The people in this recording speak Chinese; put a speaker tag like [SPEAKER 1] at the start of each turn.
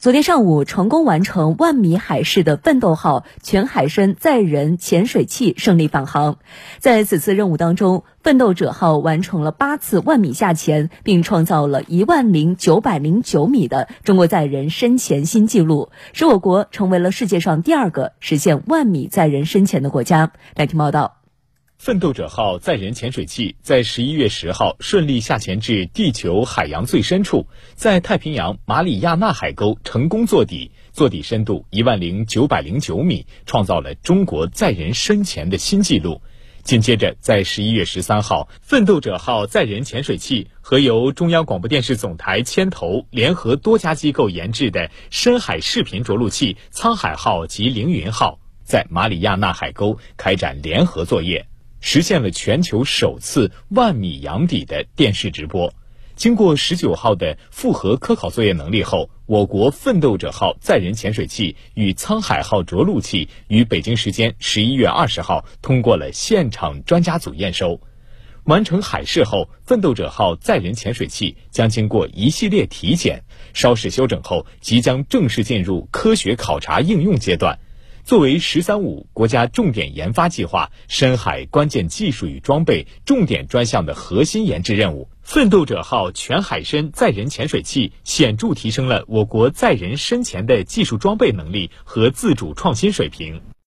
[SPEAKER 1] 昨天上午，成功完成万米海试的“奋斗号”全海深载人潜水器胜利返航。在此次任务当中，“奋斗者号”完成了八次万米下潜，并创造了一万零九百零九米的中国载人深潜新纪录，使我国成为了世界上第二个实现万米载人深潜的国家。来听报道。
[SPEAKER 2] 奋斗者号载人潜水器在十一月十号顺利下潜至地球海洋最深处，在太平洋马里亚纳海沟成功坐底，坐底深度一万零九百零九米，创造了中国载人深潜的新纪录。紧接着，在十一月十三号，奋斗者号载人潜水器和由中央广播电视总台牵头，联合多家机构研制的深海视频着陆器“沧海号”及“凌云号”在马里亚纳海沟开展联合作业。实现了全球首次万米洋底的电视直播。经过十九号的复合科考作业能力后，我国奋斗者号载人潜水器与沧海号着陆器于北京时间十一月二十号通过了现场专家组验收。完成海试后，奋斗者号载人潜水器将经过一系列体检，稍事休整后，即将正式进入科学考察应用阶段。作为“十三五”国家重点研发计划深海关键技术与装备重点专项的核心研制任务，“奋斗者号”全海深载人潜水器显著提升了我国载人深潜的技术装备能力和自主创新水平。